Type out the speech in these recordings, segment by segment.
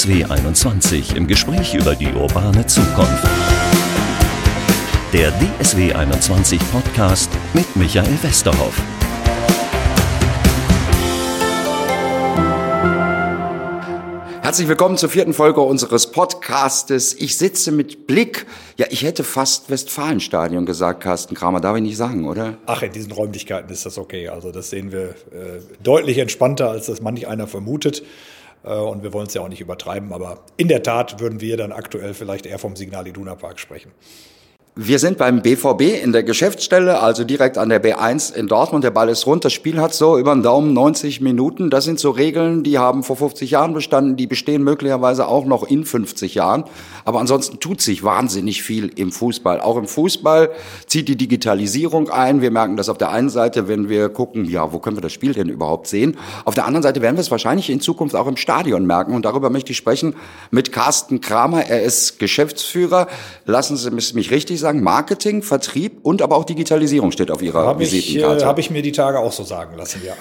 DSW 21 im Gespräch über die urbane Zukunft. Der DSW 21 Podcast mit Michael Westerhoff. Herzlich willkommen zur vierten Folge unseres Podcastes. Ich sitze mit Blick, ja, ich hätte fast Westfalenstadion gesagt, Carsten Kramer, darf ich nicht sagen, oder? Ach, in diesen Räumlichkeiten ist das okay. Also das sehen wir äh, deutlich entspannter, als das manch einer vermutet. Äh, und wir wollen es ja auch nicht übertreiben, aber in der Tat würden wir dann aktuell vielleicht eher vom Signal Iduna Park sprechen. Wir sind beim BVB in der Geschäftsstelle, also direkt an der B1 in Dortmund. Der Ball ist rund. Das Spiel hat so über den Daumen 90 Minuten. Das sind so Regeln, die haben vor 50 Jahren bestanden. Die bestehen möglicherweise auch noch in 50 Jahren. Aber ansonsten tut sich wahnsinnig viel im Fußball. Auch im Fußball zieht die Digitalisierung ein. Wir merken das auf der einen Seite, wenn wir gucken, ja, wo können wir das Spiel denn überhaupt sehen? Auf der anderen Seite werden wir es wahrscheinlich in Zukunft auch im Stadion merken. Und darüber möchte ich sprechen mit Carsten Kramer. Er ist Geschäftsführer. Lassen Sie mich richtig sagen, Marketing, Vertrieb und aber auch Digitalisierung steht auf Ihrer hab Visitenkarte. Äh, Habe ich mir die Tage auch so sagen lassen, ja.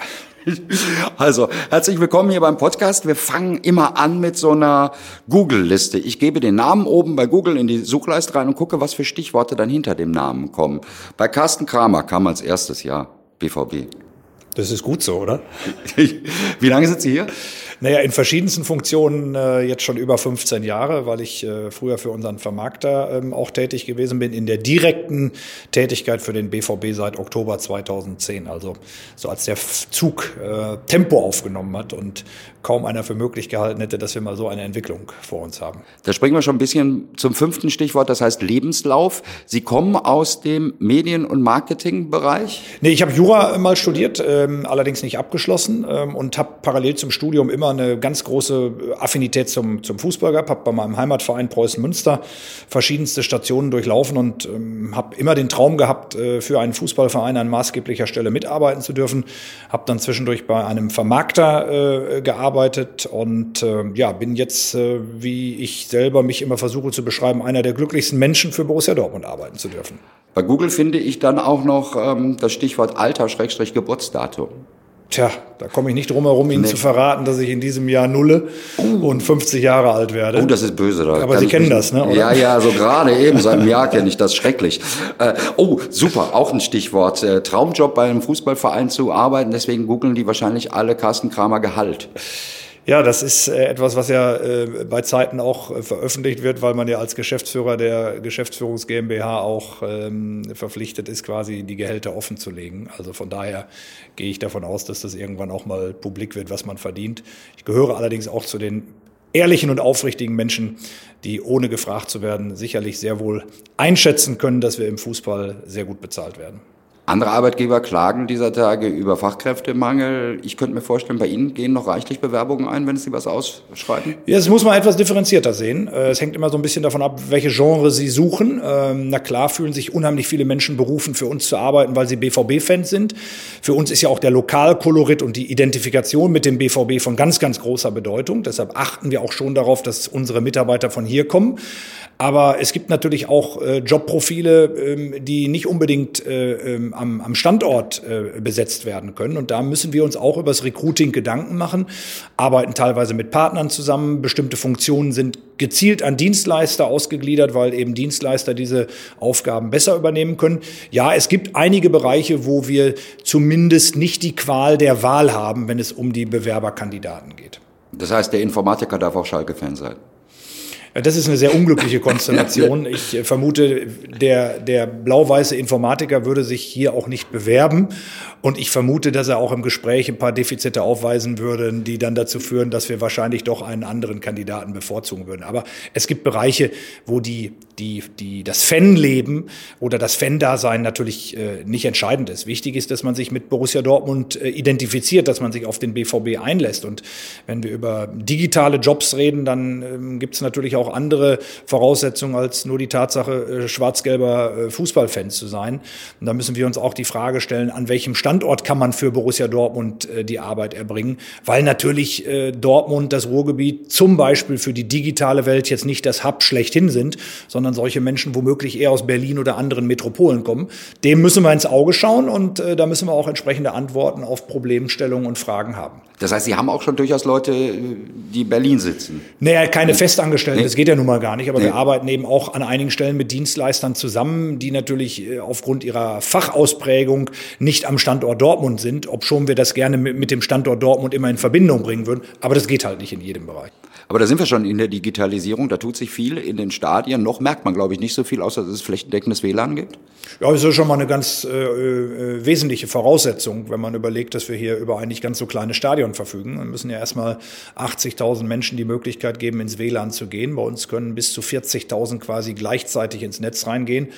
Also, herzlich willkommen hier beim Podcast. Wir fangen immer an mit so einer Google-Liste. Ich gebe den Namen oben bei Google in die Suchleiste rein und gucke, was für Stichworte dann hinter dem Namen kommen. Bei Carsten Kramer kam als erstes Jahr BVB. Das ist gut so, oder? Wie lange sind Sie hier? Naja, in verschiedensten Funktionen äh, jetzt schon über 15 Jahre, weil ich äh, früher für unseren Vermarkter ähm, auch tätig gewesen bin, in der direkten Tätigkeit für den BVB seit Oktober 2010. Also so als der Zug äh, Tempo aufgenommen hat und kaum einer für möglich gehalten hätte, dass wir mal so eine Entwicklung vor uns haben. Da springen wir schon ein bisschen zum fünften Stichwort, das heißt Lebenslauf. Sie kommen aus dem Medien- und Marketingbereich? Nee, ich habe Jura mal studiert, ähm, allerdings nicht abgeschlossen ähm, und habe parallel zum Studium immer immer eine ganz große Affinität zum, zum Fußball gehabt, habe bei meinem Heimatverein Preußen Münster verschiedenste Stationen durchlaufen und ähm, habe immer den Traum gehabt, äh, für einen Fußballverein an maßgeblicher Stelle mitarbeiten zu dürfen. Habe dann zwischendurch bei einem Vermarkter äh, gearbeitet und äh, ja, bin jetzt, äh, wie ich selber mich immer versuche zu beschreiben, einer der glücklichsten Menschen für Borussia Dortmund arbeiten zu dürfen. Bei Google finde ich dann auch noch ähm, das Stichwort Alter-Geburtsdatum. Tja, da komme ich nicht drum herum, Ihnen nee. zu verraten, dass ich in diesem Jahr nulle uh. und 50 Jahre alt werde. Oh, das ist böse. Da Aber Sie kennen das, ne? Oder? Ja, ja, so gerade eben, seit einem Jahr kenne ich das schrecklich. Äh, oh, super, auch ein Stichwort. Äh, Traumjob bei einem Fußballverein zu arbeiten, deswegen googeln die wahrscheinlich alle Carsten Kramer Gehalt. Ja, das ist äh, etwas, was ja äh, bei Zeiten auch äh, veröffentlicht wird, weil man ja als Geschäftsführer der Geschäftsführungs GmbH auch ähm, verpflichtet ist, quasi die Gehälter offen zu legen. Also von daher gehe ich davon aus, dass das irgendwann auch mal publik wird, was man verdient. Ich gehöre allerdings auch zu den ehrlichen und aufrichtigen Menschen, die ohne gefragt zu werden sicherlich sehr wohl einschätzen können, dass wir im Fußball sehr gut bezahlt werden. Andere Arbeitgeber klagen dieser Tage über Fachkräftemangel. Ich könnte mir vorstellen, bei Ihnen gehen noch reichlich Bewerbungen ein, wenn Sie was ausschreiben? Ja, das muss man etwas differenzierter sehen. Äh, es hängt immer so ein bisschen davon ab, welche Genre Sie suchen. Ähm, na klar fühlen sich unheimlich viele Menschen berufen, für uns zu arbeiten, weil sie BVB-Fans sind. Für uns ist ja auch der Lokalkolorit und die Identifikation mit dem BVB von ganz, ganz großer Bedeutung. Deshalb achten wir auch schon darauf, dass unsere Mitarbeiter von hier kommen. Aber es gibt natürlich auch äh, Jobprofile, ähm, die nicht unbedingt äh, ähm, am, am Standort äh, besetzt werden können. Und da müssen wir uns auch über das Recruiting Gedanken machen, arbeiten teilweise mit Partnern zusammen. Bestimmte Funktionen sind gezielt an Dienstleister ausgegliedert, weil eben Dienstleister diese Aufgaben besser übernehmen können. Ja, es gibt einige Bereiche, wo wir zumindest nicht die Qual der Wahl haben, wenn es um die Bewerberkandidaten geht. Das heißt, der Informatiker darf auch Schalke-Fan sein. Das ist eine sehr unglückliche Konstellation. Ich vermute, der, der blau-weiße Informatiker würde sich hier auch nicht bewerben. Und ich vermute, dass er auch im Gespräch ein paar Defizite aufweisen würde, die dann dazu führen, dass wir wahrscheinlich doch einen anderen Kandidaten bevorzugen würden. Aber es gibt Bereiche, wo die, die, die, das Fanleben oder das Fan-Dasein natürlich äh, nicht entscheidend ist. Wichtig ist, dass man sich mit Borussia Dortmund äh, identifiziert, dass man sich auf den BVB einlässt. Und wenn wir über digitale Jobs reden, dann ähm, gibt es natürlich auch andere Voraussetzungen als nur die Tatsache, äh, schwarz-gelber äh, Fußballfans zu sein. Und da müssen wir uns auch die Frage stellen, an welchem Standort kann man für Borussia Dortmund äh, die Arbeit erbringen? Weil natürlich Dortmund, das Ruhrgebiet zum Beispiel für die digitale Welt jetzt nicht das Hub schlechthin sind, sondern solche Menschen womöglich eher aus Berlin oder anderen Metropolen kommen. Dem müssen wir ins Auge schauen und da müssen wir auch entsprechende Antworten auf Problemstellungen und Fragen haben. Das heißt, Sie haben auch schon durchaus Leute, die in Berlin sitzen? Naja, keine Festangestellten, nee. Das geht ja nun mal gar nicht, aber nee. wir arbeiten eben auch an einigen Stellen mit Dienstleistern zusammen, die natürlich äh, aufgrund ihrer Fachausprägung nicht am Standort Dortmund sind, obschon wir das gerne mit dem Standort Dortmund immer in Verbindung bringen würden, aber das geht halt nicht in jedem Bereich. Aber da sind wir schon in der Digitalisierung, da tut sich viel in den Stadien. Noch merkt man, glaube ich, nicht so viel, außer dass es flächendeckendes WLAN gibt. Ja, das ist schon mal eine ganz äh, äh, wesentliche Voraussetzung, wenn man überlegt, dass wir hier über ein nicht ganz so kleines Stadion verfügen. Wir müssen ja erstmal 80.000 Menschen die Möglichkeit geben, ins WLAN zu gehen. Bei uns können bis zu 40.000 quasi gleichzeitig ins Netz reingehen.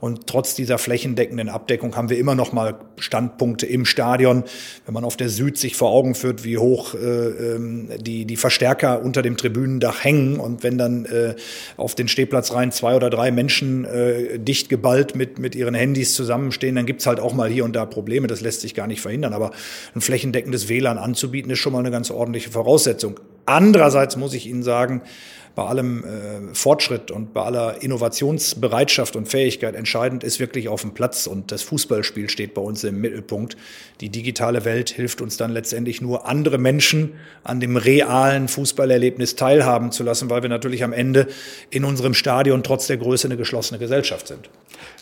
Und trotz dieser flächendeckenden Abdeckung haben wir immer noch mal Standpunkte im Stadion. Wenn man auf der Süd sich vor Augen führt, wie hoch äh, ähm, die, die Verstärker unter dem Tribünendach hängen und wenn dann äh, auf den Stehplatzreihen zwei oder drei Menschen äh, dicht geballt mit, mit ihren Handys zusammenstehen, dann gibt's halt auch mal hier und da Probleme. Das lässt sich gar nicht verhindern. Aber ein flächendeckendes WLAN anzubieten, ist schon mal eine ganz ordentliche Voraussetzung. Andererseits muss ich Ihnen sagen, bei allem äh, Fortschritt und bei aller Innovationsbereitschaft und Fähigkeit entscheidend ist wirklich auf dem Platz und das Fußballspiel steht bei uns im Mittelpunkt. Die digitale Welt hilft uns dann letztendlich nur, andere Menschen an dem realen Fußballerlebnis teilhaben zu lassen, weil wir natürlich am Ende in unserem Stadion trotz der Größe eine geschlossene Gesellschaft sind.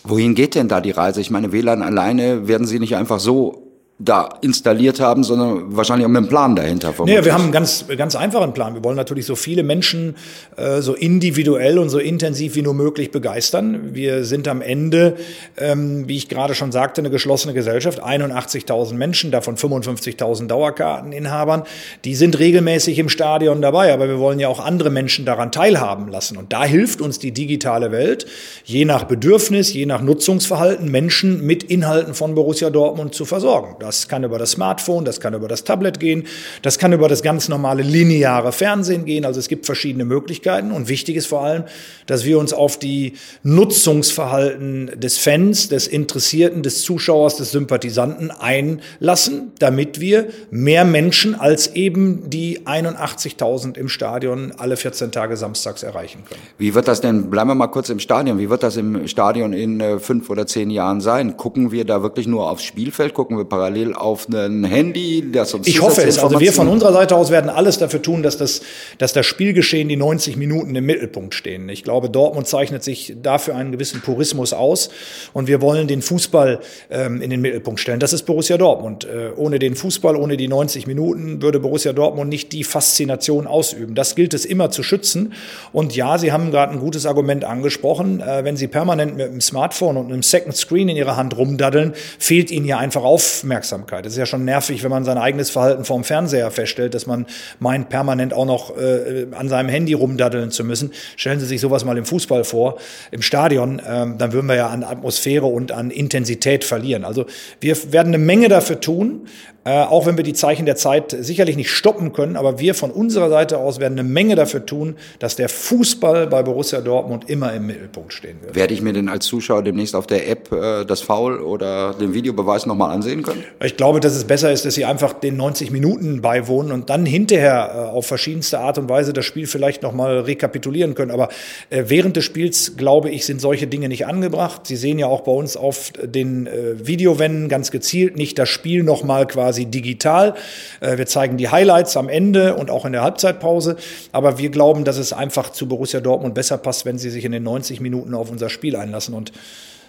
Wohin geht denn da die Reise? Ich meine, WLAN alleine werden Sie nicht einfach so da installiert haben, sondern wahrscheinlich auch mit einem Plan dahinter. Nee, wir haben einen ganz, ganz einfachen Plan. Wir wollen natürlich so viele Menschen äh, so individuell und so intensiv wie nur möglich begeistern. Wir sind am Ende, ähm, wie ich gerade schon sagte, eine geschlossene Gesellschaft. 81.000 Menschen, davon 55.000 Dauerkarteninhabern. Die sind regelmäßig im Stadion dabei, aber wir wollen ja auch andere Menschen daran teilhaben lassen. Und da hilft uns die digitale Welt, je nach Bedürfnis, je nach Nutzungsverhalten, Menschen mit Inhalten von Borussia Dortmund zu versorgen. Das kann über das Smartphone, das kann über das Tablet gehen, das kann über das ganz normale lineare Fernsehen gehen. Also es gibt verschiedene Möglichkeiten und wichtig ist vor allem, dass wir uns auf die Nutzungsverhalten des Fans, des Interessierten, des Zuschauers, des Sympathisanten einlassen, damit wir mehr Menschen als eben die 81.000 im Stadion alle 14 Tage samstags erreichen können. Wie wird das denn, bleiben wir mal kurz im Stadion, wie wird das im Stadion in äh, fünf oder zehn Jahren sein? Gucken wir da wirklich nur aufs Spielfeld, gucken wir parallel parallel auf ein Handy, das uns Ich hoffe es. Also wir von unserer Seite aus werden alles dafür tun, dass das, dass das Spielgeschehen die 90 Minuten im Mittelpunkt stehen. Ich glaube, Dortmund zeichnet sich dafür einen gewissen Purismus aus und wir wollen den Fußball ähm, in den Mittelpunkt stellen. Das ist Borussia Dortmund. Äh, ohne den Fußball, ohne die 90 Minuten würde Borussia Dortmund nicht die Faszination ausüben. Das gilt es immer zu schützen. Und ja, Sie haben gerade ein gutes Argument angesprochen. Äh, wenn Sie permanent mit einem Smartphone und einem Second Screen in Ihrer Hand rumdaddeln, fehlt Ihnen ja einfach Aufmerksamkeit. Aufmerksamkeit. Es ist ja schon nervig, wenn man sein eigenes Verhalten vorm Fernseher feststellt, dass man meint, permanent auch noch äh, an seinem Handy rumdaddeln zu müssen. Stellen Sie sich sowas mal im Fußball vor, im Stadion, ähm, dann würden wir ja an Atmosphäre und an Intensität verlieren. Also wir werden eine Menge dafür tun, äh, auch wenn wir die Zeichen der Zeit sicherlich nicht stoppen können, aber wir von unserer Seite aus werden eine Menge dafür tun, dass der Fußball bei Borussia Dortmund immer im Mittelpunkt stehen wird. Werde ich mir denn als Zuschauer demnächst auf der App äh, das Foul oder den Videobeweis nochmal ansehen können? Ich glaube, dass es besser ist, dass Sie einfach den 90 Minuten beiwohnen und dann hinterher äh, auf verschiedenste Art und Weise das Spiel vielleicht nochmal rekapitulieren können. Aber äh, während des Spiels, glaube ich, sind solche Dinge nicht angebracht. Sie sehen ja auch bei uns auf den äh, Videowänden ganz gezielt nicht das Spiel nochmal quasi quasi digital. Äh, wir zeigen die Highlights am Ende und auch in der Halbzeitpause. Aber wir glauben, dass es einfach zu Borussia Dortmund besser passt, wenn sie sich in den 90 Minuten auf unser Spiel einlassen. Und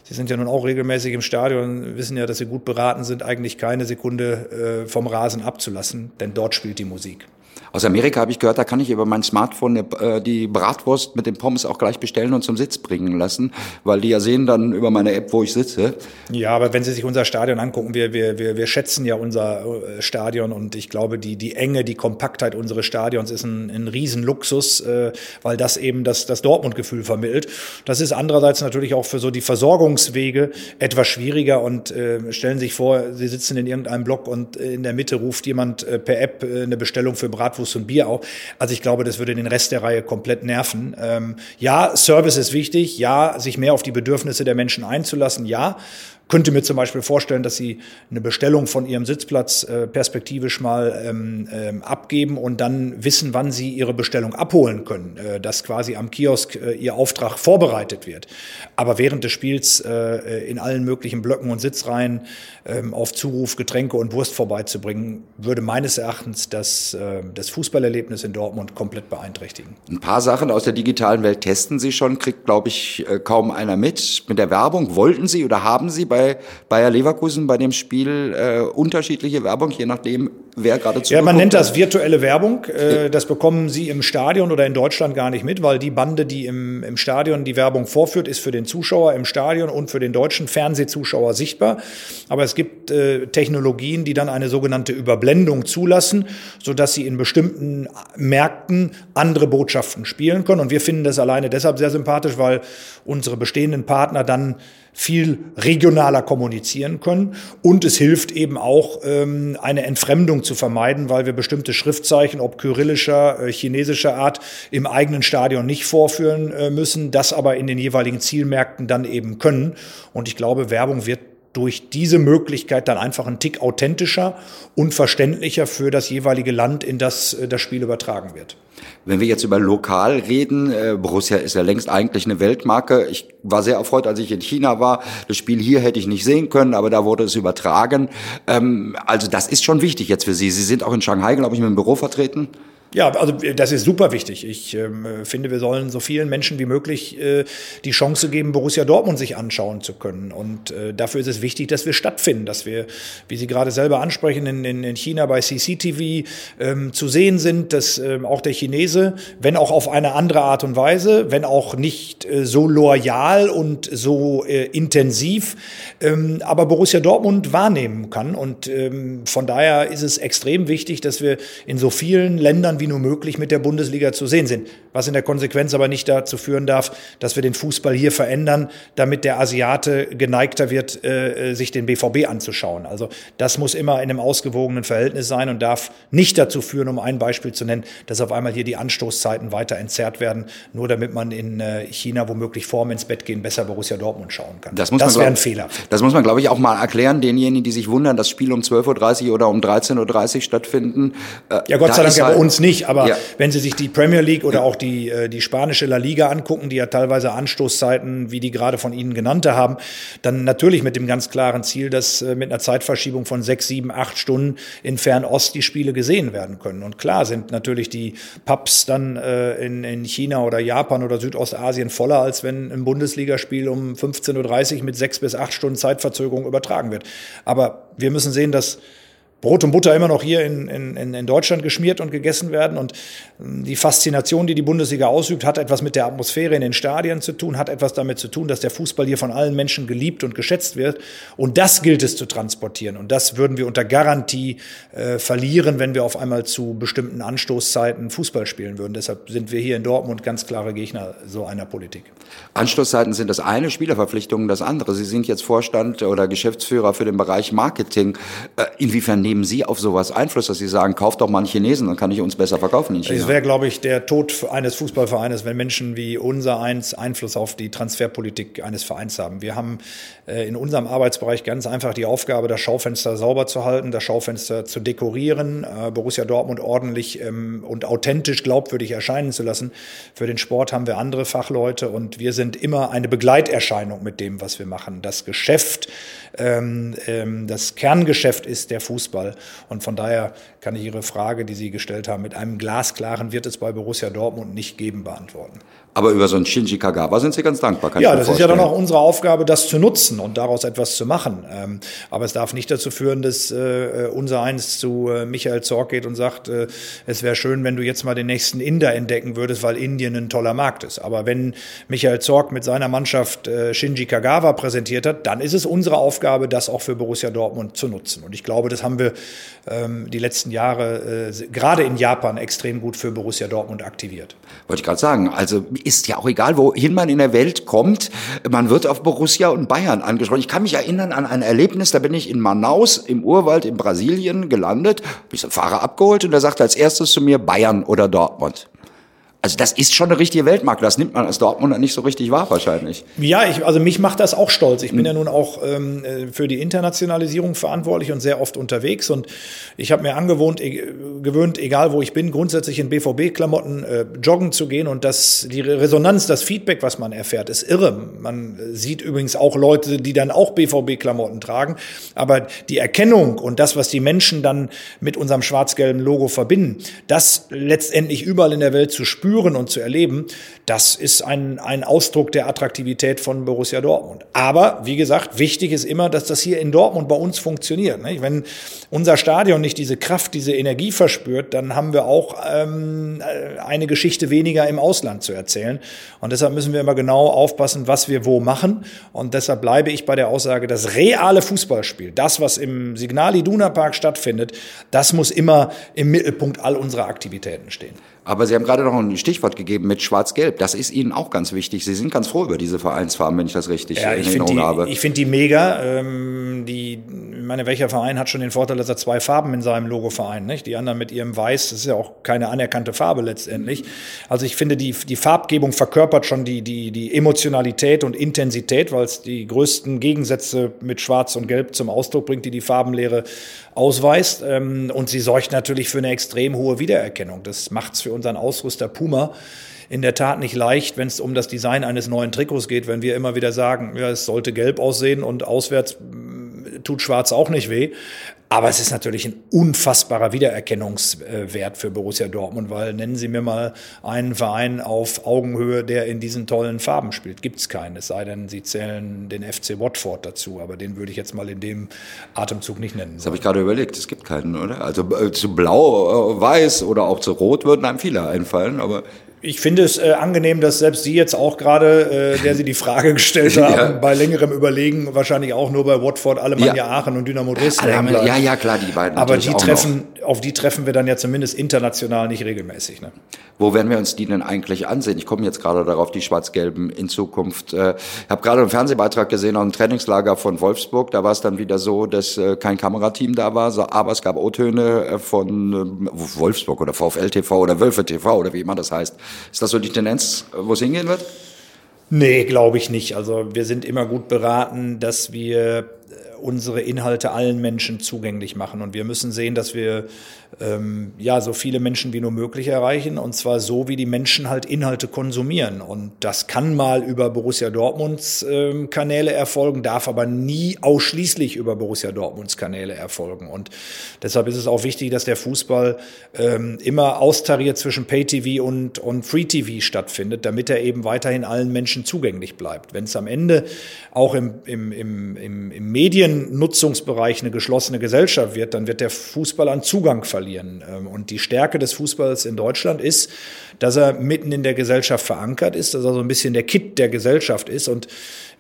Sie sind ja nun auch regelmäßig im Stadion, wissen ja, dass Sie gut beraten sind, eigentlich keine Sekunde äh, vom Rasen abzulassen, denn dort spielt die Musik. Aus Amerika habe ich gehört, da kann ich über mein Smartphone äh, die Bratwurst mit dem Pommes auch gleich bestellen und zum Sitz bringen lassen, weil die ja sehen dann über meine App, wo ich sitze. Ja, aber wenn Sie sich unser Stadion angucken, wir, wir, wir, wir schätzen ja unser äh, Stadion und ich glaube, die, die Enge, die Kompaktheit unseres Stadions ist ein, ein Riesenluxus, äh, weil das eben das, das Dortmund-Gefühl vermittelt. Das ist andererseits natürlich auch für so die Versorgungswege etwas schwieriger und äh, stellen Sie sich vor, Sie sitzen in irgendeinem Block und in der Mitte ruft jemand äh, per App äh, eine Bestellung für Bratwurst Bratwurst und Bier auch. Also ich glaube, das würde den Rest der Reihe komplett nerven. Ähm, ja, Service ist wichtig. Ja, sich mehr auf die Bedürfnisse der Menschen einzulassen. Ja, könnte mir zum Beispiel vorstellen, dass Sie eine Bestellung von Ihrem Sitzplatz äh, perspektivisch mal ähm, ähm, abgeben und dann wissen, wann Sie Ihre Bestellung abholen können, äh, dass quasi am Kiosk äh, Ihr Auftrag vorbereitet wird. Aber während des Spiels äh, in allen möglichen Blöcken und Sitzreihen ähm, auf Zuruf Getränke und Wurst vorbeizubringen, würde meines Erachtens das, äh, das Fußballerlebnis in Dortmund komplett beeinträchtigen. Ein paar Sachen aus der digitalen Welt testen Sie schon, kriegt, glaube ich, äh, kaum einer mit. Mit der Werbung wollten Sie oder haben Sie bei bei Bayer Leverkusen bei dem Spiel äh, unterschiedliche Werbung, je nachdem, wer gerade zu. Ja, man nennt das virtuelle Werbung. Äh, das bekommen Sie im Stadion oder in Deutschland gar nicht mit, weil die Bande, die im, im Stadion die Werbung vorführt, ist für den Zuschauer im Stadion und für den deutschen Fernsehzuschauer sichtbar. Aber es gibt äh, Technologien, die dann eine sogenannte Überblendung zulassen, sodass Sie in bestimmten Märkten andere Botschaften spielen können. Und wir finden das alleine deshalb sehr sympathisch, weil unsere bestehenden Partner dann viel regionaler kommunizieren können. Und es hilft eben auch, ähm, eine Entfremdung zu vermeiden, weil wir bestimmte Schriftzeichen, ob kyrillischer, äh, chinesischer Art, im eigenen Stadion nicht vorführen äh, müssen, das aber in den jeweiligen Zielmärkten dann eben können. Und ich glaube, Werbung wird durch diese Möglichkeit dann einfach ein Tick authentischer und verständlicher für das jeweilige Land, in das äh, das Spiel übertragen wird. Wenn wir jetzt über lokal reden, äh, Borussia ist ja längst eigentlich eine Weltmarke. Ich war sehr erfreut, als ich in China war. Das Spiel hier hätte ich nicht sehen können, aber da wurde es übertragen. Ähm, also das ist schon wichtig jetzt für Sie. Sie sind auch in Shanghai, glaube ich, mit dem Büro vertreten. Ja, also das ist super wichtig. Ich ähm, finde, wir sollen so vielen Menschen wie möglich äh, die Chance geben, Borussia Dortmund sich anschauen zu können. Und äh, dafür ist es wichtig, dass wir stattfinden, dass wir, wie Sie gerade selber ansprechen, in, in, in China bei CCTV ähm, zu sehen sind, dass ähm, auch der Chinese, wenn auch auf eine andere Art und Weise, wenn auch nicht äh, so loyal und so äh, intensiv, ähm, aber Borussia Dortmund wahrnehmen kann. Und ähm, von daher ist es extrem wichtig, dass wir in so vielen Ländern wie nur möglich mit der Bundesliga zu sehen sind. Was in der Konsequenz aber nicht dazu führen darf, dass wir den Fußball hier verändern, damit der Asiate geneigter wird, äh, sich den BVB anzuschauen. Also das muss immer in einem ausgewogenen Verhältnis sein und darf nicht dazu führen, um ein Beispiel zu nennen, dass auf einmal hier die Anstoßzeiten weiter entzerrt werden, nur damit man in äh, China womöglich vorm ins Bett gehen besser Borussia Dortmund schauen kann. Das, muss das wäre ein Fehler. Das muss man, glaube ich, auch mal erklären, denjenigen, die sich wundern, das Spiel um 12.30 Uhr oder um 13.30 Uhr stattfinden. Äh, ja, Gott sei Dank ja bei halt uns nicht nicht, aber ja. wenn Sie sich die Premier League oder auch die, äh, die spanische La Liga angucken, die ja teilweise Anstoßzeiten, wie die gerade von Ihnen genannte haben, dann natürlich mit dem ganz klaren Ziel, dass äh, mit einer Zeitverschiebung von sechs, sieben, acht Stunden in Fernost die Spiele gesehen werden können. Und klar sind natürlich die Pubs dann äh, in, in China oder Japan oder Südostasien voller, als wenn ein Bundesligaspiel um 15.30 Uhr mit sechs bis acht Stunden Zeitverzögerung übertragen wird. Aber wir müssen sehen, dass Brot und Butter immer noch hier in, in, in Deutschland geschmiert und gegessen werden. Und ähm, die Faszination, die die Bundesliga ausübt, hat etwas mit der Atmosphäre in den Stadien zu tun, hat etwas damit zu tun, dass der Fußball hier von allen Menschen geliebt und geschätzt wird. Und das gilt es zu transportieren. Und das würden wir unter Garantie äh, verlieren, wenn wir auf einmal zu bestimmten Anstoßzeiten Fußball spielen würden. Deshalb sind wir hier in Dortmund ganz klare Gegner so einer Politik. Anstoßzeiten sind das eine, Spielerverpflichtungen das andere. Sie sind jetzt Vorstand oder Geschäftsführer für den Bereich Marketing. Äh, inwiefern nehmen Sie auf sowas Einfluss, dass Sie sagen, kauft doch mal einen Chinesen, dann kann ich uns besser verkaufen in China? Es wäre, glaube ich, der Tod eines Fußballvereines, wenn Menschen wie unser eins Einfluss auf die Transferpolitik eines Vereins haben. Wir haben äh, in unserem Arbeitsbereich ganz einfach die Aufgabe, das Schaufenster sauber zu halten, das Schaufenster zu dekorieren, äh, Borussia Dortmund ordentlich ähm, und authentisch glaubwürdig erscheinen zu lassen. Für den Sport haben wir andere Fachleute und wir sind immer eine Begleiterscheinung mit dem, was wir machen. Das Geschäft, ähm, ähm, das Kerngeschäft ist der Fußball. Fußball. Und von daher kann ich Ihre Frage, die Sie gestellt haben, mit einem glasklaren wird es bei Borussia Dortmund nicht geben beantworten. Aber über so ein Shinji Kagawa sind Sie ganz dankbar. Kann ja, das vorstellen. ist ja dann auch unsere Aufgabe, das zu nutzen und daraus etwas zu machen. Ähm, aber es darf nicht dazu führen, dass äh, unser eins zu äh, Michael Zorc geht und sagt, äh, es wäre schön, wenn du jetzt mal den nächsten Inder entdecken würdest, weil Indien ein toller Markt ist. Aber wenn Michael Zorc mit seiner Mannschaft Shinji Kagawa präsentiert hat, dann ist es unsere Aufgabe, das auch für Borussia Dortmund zu nutzen. Und ich glaube, das haben wir ähm, die letzten Jahre äh, gerade in Japan extrem gut für Borussia Dortmund aktiviert. Wollte ich gerade sagen, also ist ja auch egal, wohin man in der Welt kommt, man wird auf Borussia und Bayern angesprochen. Ich kann mich erinnern an ein Erlebnis, da bin ich in Manaus im Urwald in Brasilien gelandet, habe ich so einen Fahrer abgeholt und der sagte als erstes zu mir Bayern oder Dortmund. Also das ist schon eine richtige Weltmarke. Das nimmt man als Dortmunder nicht so richtig wahr wahrscheinlich. Ja, ich, also mich macht das auch stolz. Ich bin mhm. ja nun auch ähm, äh, für die Internationalisierung verantwortlich und sehr oft unterwegs. Und ich habe mir angewohnt, e gewöhnt, egal wo ich bin, grundsätzlich in BVB-Klamotten äh, joggen zu gehen. Und das, die Resonanz, das Feedback, was man erfährt, ist irre. Man sieht übrigens auch Leute, die dann auch BVB-Klamotten tragen. Aber die Erkennung und das, was die Menschen dann mit unserem schwarz-gelben Logo verbinden, das letztendlich überall in der Welt zu spüren, spüren und zu erleben, das ist ein, ein Ausdruck der Attraktivität von Borussia Dortmund. Aber wie gesagt, wichtig ist immer, dass das hier in Dortmund bei uns funktioniert. Nicht? Wenn unser Stadion nicht diese Kraft, diese Energie verspürt, dann haben wir auch ähm, eine Geschichte weniger im Ausland zu erzählen. Und deshalb müssen wir immer genau aufpassen, was wir wo machen. Und deshalb bleibe ich bei der Aussage, das reale Fußballspiel, das, was im Signal Iduna Park stattfindet, das muss immer im Mittelpunkt all unserer Aktivitäten stehen. Aber Sie haben gerade noch ein Stichwort gegeben mit Schwarz-Gelb. Das ist Ihnen auch ganz wichtig. Sie sind ganz froh über diese Vereinsfarben, wenn ich das richtig ja, in Erinnerung habe. Ich finde die mega. Ähm, die, ich meine, welcher Verein hat schon den Vorteil, dass er zwei Farben in seinem Logo vereint? Nicht? Die anderen mit ihrem Weiß, das ist ja auch keine anerkannte Farbe letztendlich. Also ich finde, die, die Farbgebung verkörpert schon die, die, die Emotionalität und Intensität, weil es die größten Gegensätze mit Schwarz und Gelb zum Ausdruck bringt, die die Farbenlehre ausweist. Ähm, und sie sorgt natürlich für eine extrem hohe Wiedererkennung. Das macht es für unseren Ausrüster Puma in der Tat nicht leicht, wenn es um das Design eines neuen Trikots geht, wenn wir immer wieder sagen, ja, es sollte gelb aussehen und auswärts mm, tut schwarz auch nicht weh. Aber es ist natürlich ein unfassbarer Wiedererkennungswert für Borussia Dortmund, weil nennen Sie mir mal einen Verein auf Augenhöhe, der in diesen tollen Farben spielt. Gibt es keinen, es sei denn, Sie zählen den FC Watford dazu, aber den würde ich jetzt mal in dem Atemzug nicht nennen. Das habe ich gerade überlegt, es gibt keinen, oder? Also äh, zu blau, äh, weiß oder auch zu rot würden einem viele einfallen, aber ich finde es äh, angenehm, dass selbst Sie jetzt auch gerade, äh, der Sie die Frage gestellt haben, ja. bei längerem Überlegen wahrscheinlich auch nur bei Watford, Alemannia ja. Aachen und Dynamo Dresden. Ja, ja, klar, die beiden. Aber die treffen, auf die treffen wir dann ja zumindest international nicht regelmäßig. Ne? Wo werden wir uns die denn eigentlich ansehen? Ich komme jetzt gerade darauf, die Schwarz-Gelben in Zukunft. Äh, ich habe gerade einen Fernsehbeitrag gesehen aus dem Trainingslager von Wolfsburg. Da war es dann wieder so, dass äh, kein Kamerateam da war, aber es gab O-Töne äh, von äh, Wolfsburg oder VfL TV oder Wölfe TV oder wie immer das heißt. Ist das so die Tendenz, wo es hingehen wird? Nee, glaube ich nicht. Also wir sind immer gut beraten, dass wir unsere Inhalte allen Menschen zugänglich machen. Und wir müssen sehen, dass wir ähm, ja so viele Menschen wie nur möglich erreichen. Und zwar so, wie die Menschen halt Inhalte konsumieren. Und das kann mal über Borussia Dortmunds ähm, Kanäle erfolgen, darf aber nie ausschließlich über Borussia Dortmunds Kanäle erfolgen. Und deshalb ist es auch wichtig, dass der Fußball ähm, immer austariert zwischen Pay-TV und, und Free-TV stattfindet, damit er eben weiterhin allen Menschen zugänglich bleibt. Wenn es am Ende auch im, im, im, im, im Medien Mediennutzungsbereich eine geschlossene Gesellschaft wird, dann wird der Fußball an Zugang verlieren. Ähm, und die Stärke des Fußballs in Deutschland ist, dass er mitten in der Gesellschaft verankert ist, dass er so ein bisschen der Kit der Gesellschaft ist. Und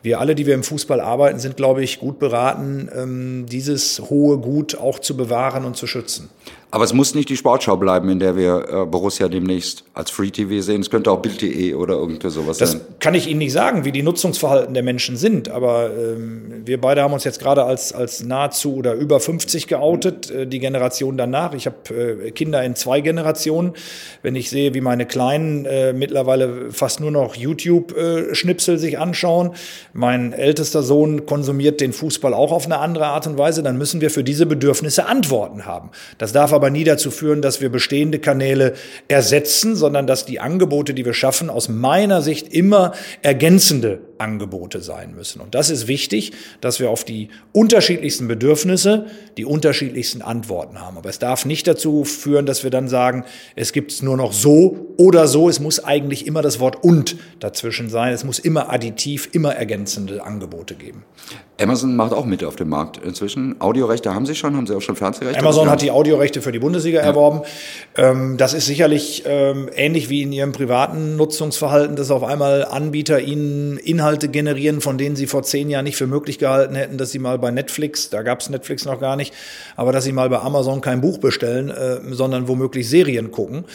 wir alle, die wir im Fußball arbeiten, sind, glaube ich, gut beraten, ähm, dieses hohe Gut auch zu bewahren und zu schützen. Aber es muss nicht die Sportschau bleiben, in der wir äh, Borussia demnächst als Free TV sehen. Es könnte auch Bild.de oder irgendwie sowas das sein. Das kann ich Ihnen nicht sagen, wie die Nutzungsverhalten der Menschen sind. Aber ähm, wir beide haben uns jetzt gerade als, als nahezu oder über 50 geoutet, äh, die Generation danach. Ich habe äh, Kinder in zwei Generationen. Wenn ich sehe, wie meine Kleinen äh, mittlerweile fast nur noch YouTube-Schnipsel sich anschauen, mein ältester Sohn konsumiert den Fußball auch auf eine andere Art und Weise, dann müssen wir für diese Bedürfnisse Antworten haben. Das darf aber nie dazu führen, dass wir bestehende Kanäle ersetzen, sondern dass die Angebote, die wir schaffen, aus meiner Sicht immer ergänzende Angebote sein müssen. Und das ist wichtig, dass wir auf die unterschiedlichsten Bedürfnisse die unterschiedlichsten Antworten haben. Aber es darf nicht dazu führen, dass wir dann sagen, es gibt es nur noch so oder so. Es muss eigentlich immer das Wort und dazwischen sein. Es muss immer additiv, immer ergänzende Angebote geben. Amazon macht auch mit auf dem Markt inzwischen. Audiorechte haben Sie schon, haben Sie auch schon Fernsehrechte? Amazon hat die Audiorechte für die Bundesliga ja. erworben. Ähm, das ist sicherlich ähm, ähnlich wie in Ihrem privaten Nutzungsverhalten, dass auf einmal Anbieter Ihnen Inhalte Inhalte generieren, von denen sie vor zehn Jahren nicht für möglich gehalten hätten, dass sie mal bei Netflix, da gab es Netflix noch gar nicht, aber dass sie mal bei Amazon kein Buch bestellen, äh, sondern womöglich Serien gucken.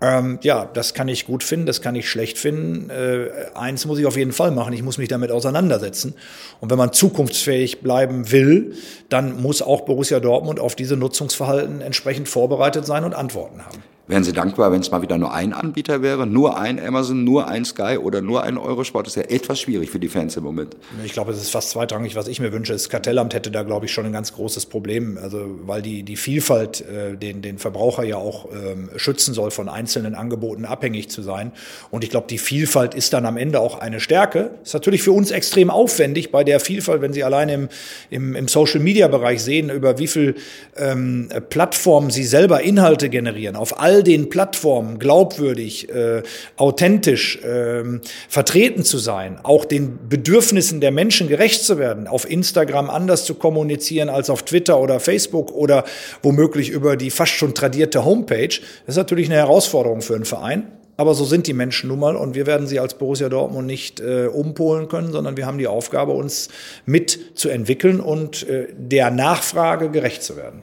Ähm, ja, das kann ich gut finden, das kann ich schlecht finden. Äh, eins muss ich auf jeden Fall machen, ich muss mich damit auseinandersetzen. Und wenn man zukunftsfähig bleiben will, dann muss auch Borussia Dortmund auf diese Nutzungsverhalten entsprechend vorbereitet sein und Antworten haben. Wären Sie dankbar, wenn es mal wieder nur ein Anbieter wäre, nur ein Amazon, nur ein Sky oder nur ein Eurosport? Das ist ja etwas schwierig für die Fans im Moment. Ich glaube, es ist fast zweitrangig, was ich mir wünsche. Das Kartellamt hätte da, glaube ich, schon ein ganz großes Problem. Also, weil die, die Vielfalt äh, den, den Verbraucher ja auch ähm, schützen soll, von einzelnen Angeboten abhängig zu sein. Und ich glaube, die Vielfalt ist dann am Ende auch eine Stärke. Ist natürlich für uns extrem aufwendig bei der Vielfalt, wenn Sie alleine im, im, im Social Media Bereich sehen, über wie viel ähm, Plattformen Sie selber Inhalte generieren. Auf all den Plattformen glaubwürdig, äh, authentisch äh, vertreten zu sein, auch den Bedürfnissen der Menschen gerecht zu werden, auf Instagram anders zu kommunizieren als auf Twitter oder Facebook oder womöglich über die fast schon tradierte Homepage, das ist natürlich eine Herausforderung für einen Verein. Aber so sind die Menschen nun mal und wir werden sie als Borussia Dortmund nicht äh, umpolen können, sondern wir haben die Aufgabe, uns mitzuentwickeln und äh, der Nachfrage gerecht zu werden.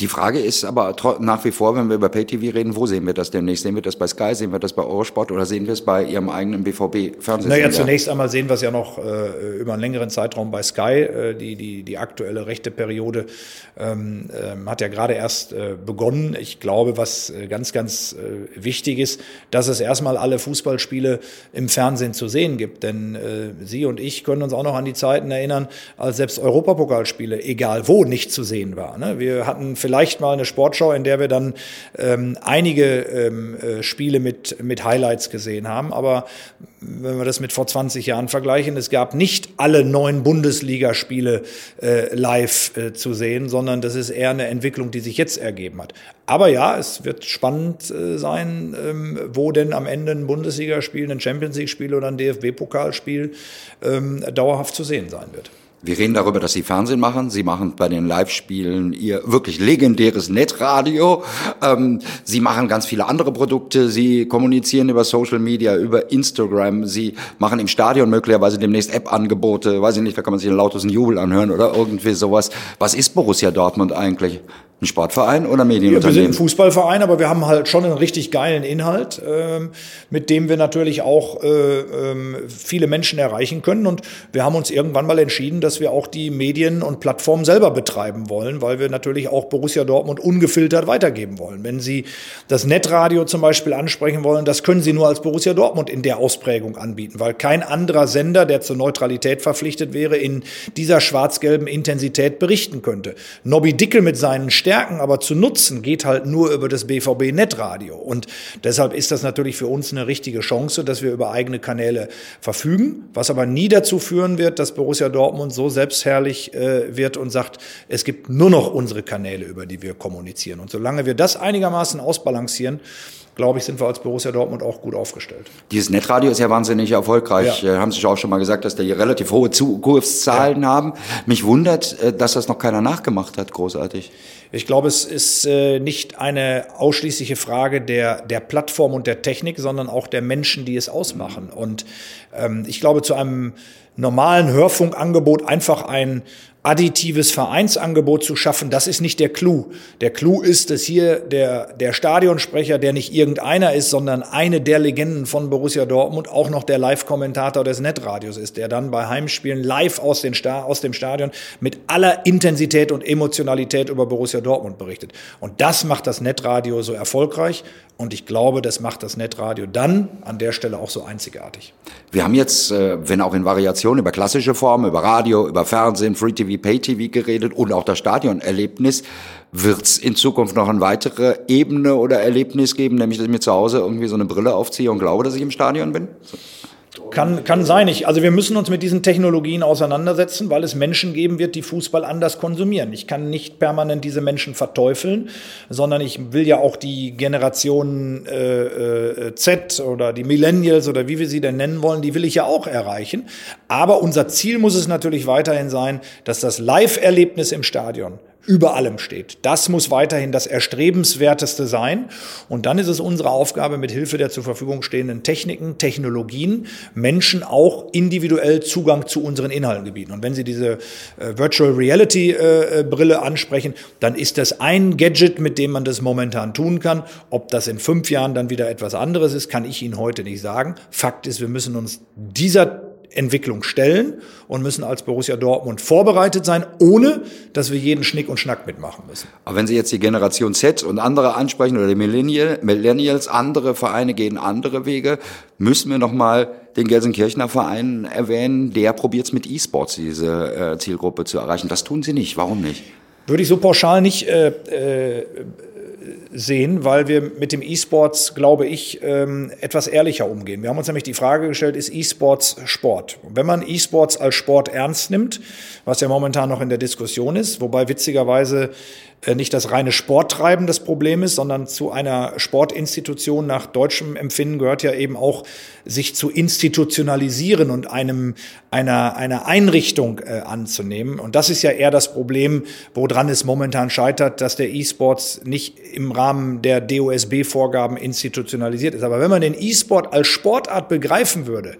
Die Frage ist aber nach wie vor, wenn wir über PayTV reden, wo sehen wir das demnächst? Sehen wir das bei Sky, sehen wir das bei Eurosport oder sehen wir es bei Ihrem eigenen BVB-Fernsehsender? Naja, zunächst einmal sehen wir es ja noch äh, über einen längeren Zeitraum bei Sky. Äh, die, die, die aktuelle rechte Periode ähm, äh, hat ja gerade erst äh, begonnen. Ich glaube, was äh, ganz, ganz äh, wichtig ist, dass es erstmal alle Fußballspiele im Fernsehen zu sehen gibt. Denn Sie und ich können uns auch noch an die Zeiten erinnern, als selbst Europapokalspiele, egal wo, nicht zu sehen waren. Ne? Wir hatten vielleicht mal eine Sportschau, in der wir dann ähm, einige ähm, äh, Spiele mit, mit Highlights gesehen haben. Aber wenn wir das mit vor 20 Jahren vergleichen, es gab nicht alle neun Bundesligaspiele äh, live äh, zu sehen, sondern das ist eher eine Entwicklung, die sich jetzt ergeben hat. Aber ja, es wird spannend äh, sein, ähm, wo denn am Ende ein Bundesligaspiel, ein Champions League-Spiel oder ein DFB-Pokalspiel ähm, dauerhaft zu sehen sein wird. Wir reden darüber, dass Sie Fernsehen machen. Sie machen bei den Live-Spielen Ihr wirklich legendäres Netradio. Ähm, Sie machen ganz viele andere Produkte. Sie kommunizieren über Social Media, über Instagram. Sie machen im Stadion möglicherweise demnächst App-Angebote. Weiß ich nicht, da kann man sich einen lautesten Jubel anhören oder irgendwie sowas. Was ist Borussia Dortmund eigentlich? Ein Sportverein oder Medienunternehmen? Ja, wir sind ein Fußballverein, aber wir haben halt schon einen richtig geilen Inhalt, ähm, mit dem wir natürlich auch äh, ähm, viele Menschen erreichen können. Und wir haben uns irgendwann mal entschieden, dass wir auch die Medien und Plattformen selber betreiben wollen, weil wir natürlich auch Borussia Dortmund ungefiltert weitergeben wollen. Wenn Sie das Netradio zum Beispiel ansprechen wollen, das können Sie nur als Borussia Dortmund in der Ausprägung anbieten, weil kein anderer Sender, der zur Neutralität verpflichtet wäre, in dieser schwarz-gelben Intensität berichten könnte. Nobby Dickel mit seinen Stärken aber zu nutzen, geht halt nur über das BVB Netradio. Und deshalb ist das natürlich für uns eine richtige Chance, dass wir über eigene Kanäle verfügen, was aber nie dazu führen wird, dass Borussia Dortmund so selbstherrlich äh, wird und sagt, es gibt nur noch unsere Kanäle, über die wir kommunizieren. Und solange wir das einigermaßen ausbalancieren, glaube ich, sind wir als Borussia Dortmund auch gut aufgestellt. Dieses Netradio ist ja wahnsinnig erfolgreich. Ja. Äh, haben Sie auch schon mal gesagt, dass da hier relativ hohe Zugriffszahlen ja. haben. Mich wundert, äh, dass das noch keiner nachgemacht hat, großartig. Ich glaube, es ist äh, nicht eine ausschließliche Frage der, der Plattform und der Technik, sondern auch der Menschen, die es ausmachen. Und ähm, ich glaube, zu einem normalen Hörfunkangebot einfach ein additives Vereinsangebot zu schaffen, das ist nicht der Clou. Der Clou ist, dass hier der, der Stadionsprecher, der nicht irgendeiner ist, sondern eine der Legenden von Borussia Dortmund, auch noch der Live-Kommentator des Netradios ist, der dann bei Heimspielen live aus, den Sta aus dem Stadion mit aller Intensität und Emotionalität über Borussia Dortmund berichtet. Und das macht das Netradio so erfolgreich. Und ich glaube, das macht das Netradio dann an der Stelle auch so einzigartig. Wir haben jetzt, äh, wenn auch in Variationen, über klassische Formen, über Radio, über Fernsehen, Free TV, Pay TV geredet und auch das Stadionerlebnis. Wird es in Zukunft noch eine weitere Ebene oder Erlebnis geben, nämlich dass ich mir zu Hause irgendwie so eine Brille aufziehe und glaube, dass ich im Stadion bin? So. Kann, kann sein. Ich, also wir müssen uns mit diesen Technologien auseinandersetzen, weil es Menschen geben wird, die Fußball anders konsumieren. Ich kann nicht permanent diese Menschen verteufeln, sondern ich will ja auch die Generation äh, äh, Z oder die Millennials oder wie wir sie denn nennen wollen, die will ich ja auch erreichen. Aber unser Ziel muss es natürlich weiterhin sein, dass das Live-Erlebnis im Stadion über allem steht. Das muss weiterhin das Erstrebenswerteste sein. Und dann ist es unsere Aufgabe, mit Hilfe der zur Verfügung stehenden Techniken, Technologien, Menschen auch individuell Zugang zu unseren Inhalten gebieten. Und wenn Sie diese äh, Virtual Reality äh, Brille ansprechen, dann ist das ein Gadget, mit dem man das momentan tun kann. Ob das in fünf Jahren dann wieder etwas anderes ist, kann ich Ihnen heute nicht sagen. Fakt ist, wir müssen uns dieser Entwicklung stellen und müssen als Borussia Dortmund vorbereitet sein, ohne dass wir jeden Schnick und Schnack mitmachen müssen. Aber wenn Sie jetzt die Generation Z und andere ansprechen oder die Millennials, andere Vereine gehen andere Wege, müssen wir noch mal den Gelsenkirchener Verein erwähnen, der probiert es mit E-Sports diese äh, Zielgruppe zu erreichen. Das tun Sie nicht. Warum nicht? Würde ich so pauschal nicht äh, äh, sehen, weil wir mit dem E-Sports, glaube ich, ähm, etwas ehrlicher umgehen. Wir haben uns nämlich die Frage gestellt, ist E-Sports Sport? Und wenn man E-Sports als Sport ernst nimmt, was ja momentan noch in der Diskussion ist, wobei witzigerweise nicht das reine Sporttreiben das Problem ist, sondern zu einer Sportinstitution nach deutschem Empfinden gehört ja eben auch, sich zu institutionalisieren und einem einer einer Einrichtung äh, anzunehmen. Und das ist ja eher das Problem, woran es momentan scheitert, dass der E-Sports nicht im Rahmen der DOSB-Vorgaben institutionalisiert ist. Aber wenn man den E-Sport als Sportart begreifen würde,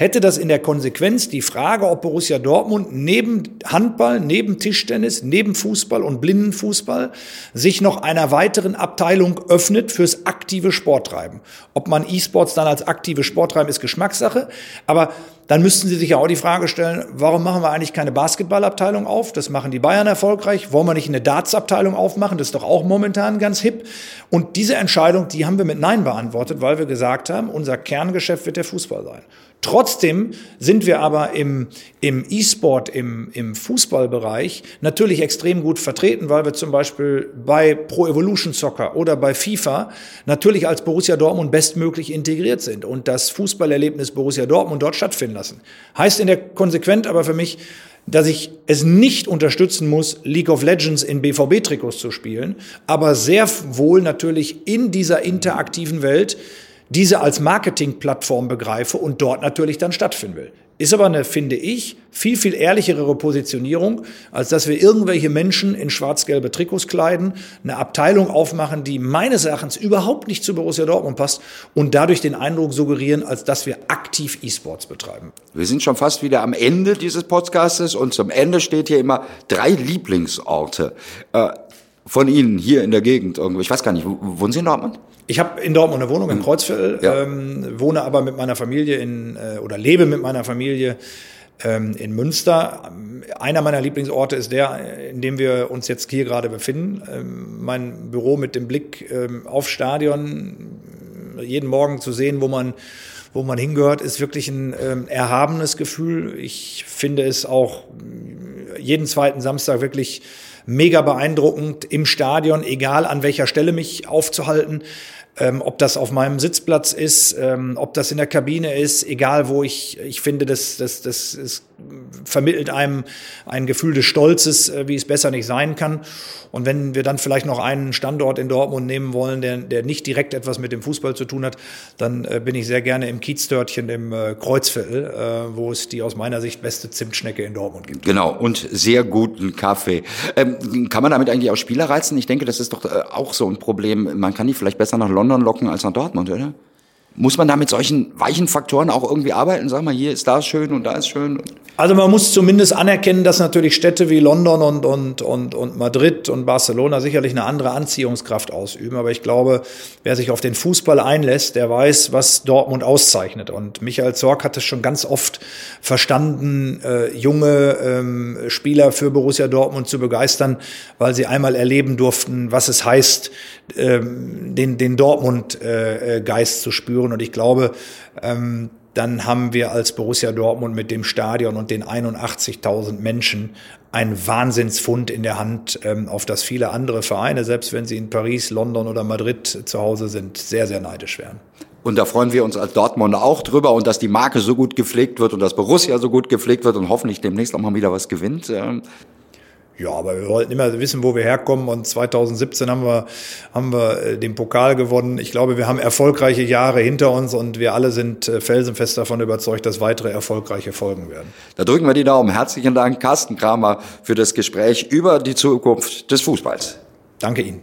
hätte das in der Konsequenz die Frage, ob Borussia Dortmund neben Handball, neben Tischtennis, neben Fußball und Blindenfußball sich noch einer weiteren Abteilung öffnet fürs aktive Sporttreiben. Ob man E-Sports dann als aktive Sporttreiben ist Geschmackssache, aber dann müssten Sie sich ja auch die Frage stellen, warum machen wir eigentlich keine Basketballabteilung auf? Das machen die Bayern erfolgreich. Wollen wir nicht eine Dartsabteilung aufmachen? Das ist doch auch momentan ganz hip. Und diese Entscheidung, die haben wir mit Nein beantwortet, weil wir gesagt haben, unser Kerngeschäft wird der Fußball sein. Trotzdem sind wir aber im, im E-Sport, im, im Fußballbereich natürlich extrem gut vertreten, weil wir zum Beispiel bei Pro Evolution Soccer oder bei FIFA natürlich als Borussia Dortmund bestmöglich integriert sind und das Fußballerlebnis Borussia Dortmund dort stattfinden lassen. Heißt in der Konsequent aber für mich, dass ich es nicht unterstützen muss, League of Legends in BVB-Trikots zu spielen, aber sehr wohl natürlich in dieser interaktiven Welt diese als Marketingplattform begreife und dort natürlich dann stattfinden will. Ist aber eine, finde ich, viel, viel ehrlichere Positionierung, als dass wir irgendwelche Menschen in schwarz-gelbe Trikots kleiden, eine Abteilung aufmachen, die meines Erachtens überhaupt nicht zu Borussia Dortmund passt und dadurch den Eindruck suggerieren, als dass wir aktiv E-Sports betreiben. Wir sind schon fast wieder am Ende dieses Podcastes und zum Ende steht hier immer drei Lieblingsorte. Äh, von Ihnen hier in der Gegend. Ich weiß gar nicht, wohnen Sie in Dortmund? Ich habe in Dortmund eine Wohnung im hm. Kreuzviertel, ja. ähm, wohne aber mit meiner Familie in äh, oder lebe mit meiner Familie ähm, in Münster. Einer meiner Lieblingsorte ist der, in dem wir uns jetzt hier gerade befinden. Ähm, mein Büro mit dem Blick ähm, auf Stadion, jeden Morgen zu sehen, wo man wo man hingehört, ist wirklich ein ähm, erhabenes Gefühl. Ich finde es auch jeden zweiten Samstag wirklich mega beeindruckend im Stadion, egal an welcher Stelle mich aufzuhalten. Ähm, ob das auf meinem Sitzplatz ist, ähm, ob das in der Kabine ist, egal wo ich, ich finde, das, das, das ist vermittelt einem ein Gefühl des Stolzes, äh, wie es besser nicht sein kann. Und wenn wir dann vielleicht noch einen Standort in Dortmund nehmen wollen, der, der nicht direkt etwas mit dem Fußball zu tun hat, dann äh, bin ich sehr gerne im Kiezdörtchen im äh, Kreuzviertel, äh, wo es die aus meiner Sicht beste Zimtschnecke in Dortmund gibt. Genau, und sehr guten Kaffee. Ähm, kann man damit eigentlich auch Spieler reizen? Ich denke, das ist doch äh, auch so ein Problem. Man kann die vielleicht besser nach London locken als nach Dortmund, oder? Muss man da mit solchen weichen Faktoren auch irgendwie arbeiten? Sag mal, hier ist da schön und da ist schön. Also man muss zumindest anerkennen, dass natürlich Städte wie London und, und, und, und Madrid und Barcelona sicherlich eine andere Anziehungskraft ausüben. Aber ich glaube, wer sich auf den Fußball einlässt, der weiß, was Dortmund auszeichnet. Und Michael Zorc hat es schon ganz oft verstanden, äh, junge ähm, Spieler für Borussia Dortmund zu begeistern, weil sie einmal erleben durften, was es heißt, ähm, den, den Dortmund-Geist äh, zu spüren. Und ich glaube, ähm, dann haben wir als Borussia Dortmund mit dem Stadion und den 81.000 Menschen ein Wahnsinnsfund in der Hand, ähm, auf das viele andere Vereine, selbst wenn sie in Paris, London oder Madrid zu Hause sind, sehr, sehr neidisch wären. Und da freuen wir uns als Dortmunder auch drüber und dass die Marke so gut gepflegt wird und dass Borussia so gut gepflegt wird und hoffentlich demnächst auch mal wieder was gewinnt. Ja, aber wir wollten immer wissen, wo wir herkommen. Und 2017 haben wir, haben wir äh, den Pokal gewonnen. Ich glaube, wir haben erfolgreiche Jahre hinter uns und wir alle sind äh, felsenfest davon überzeugt, dass weitere erfolgreiche folgen werden. Da drücken wir die Daumen. Herzlichen Dank, Carsten Kramer, für das Gespräch über die Zukunft des Fußballs. Danke Ihnen.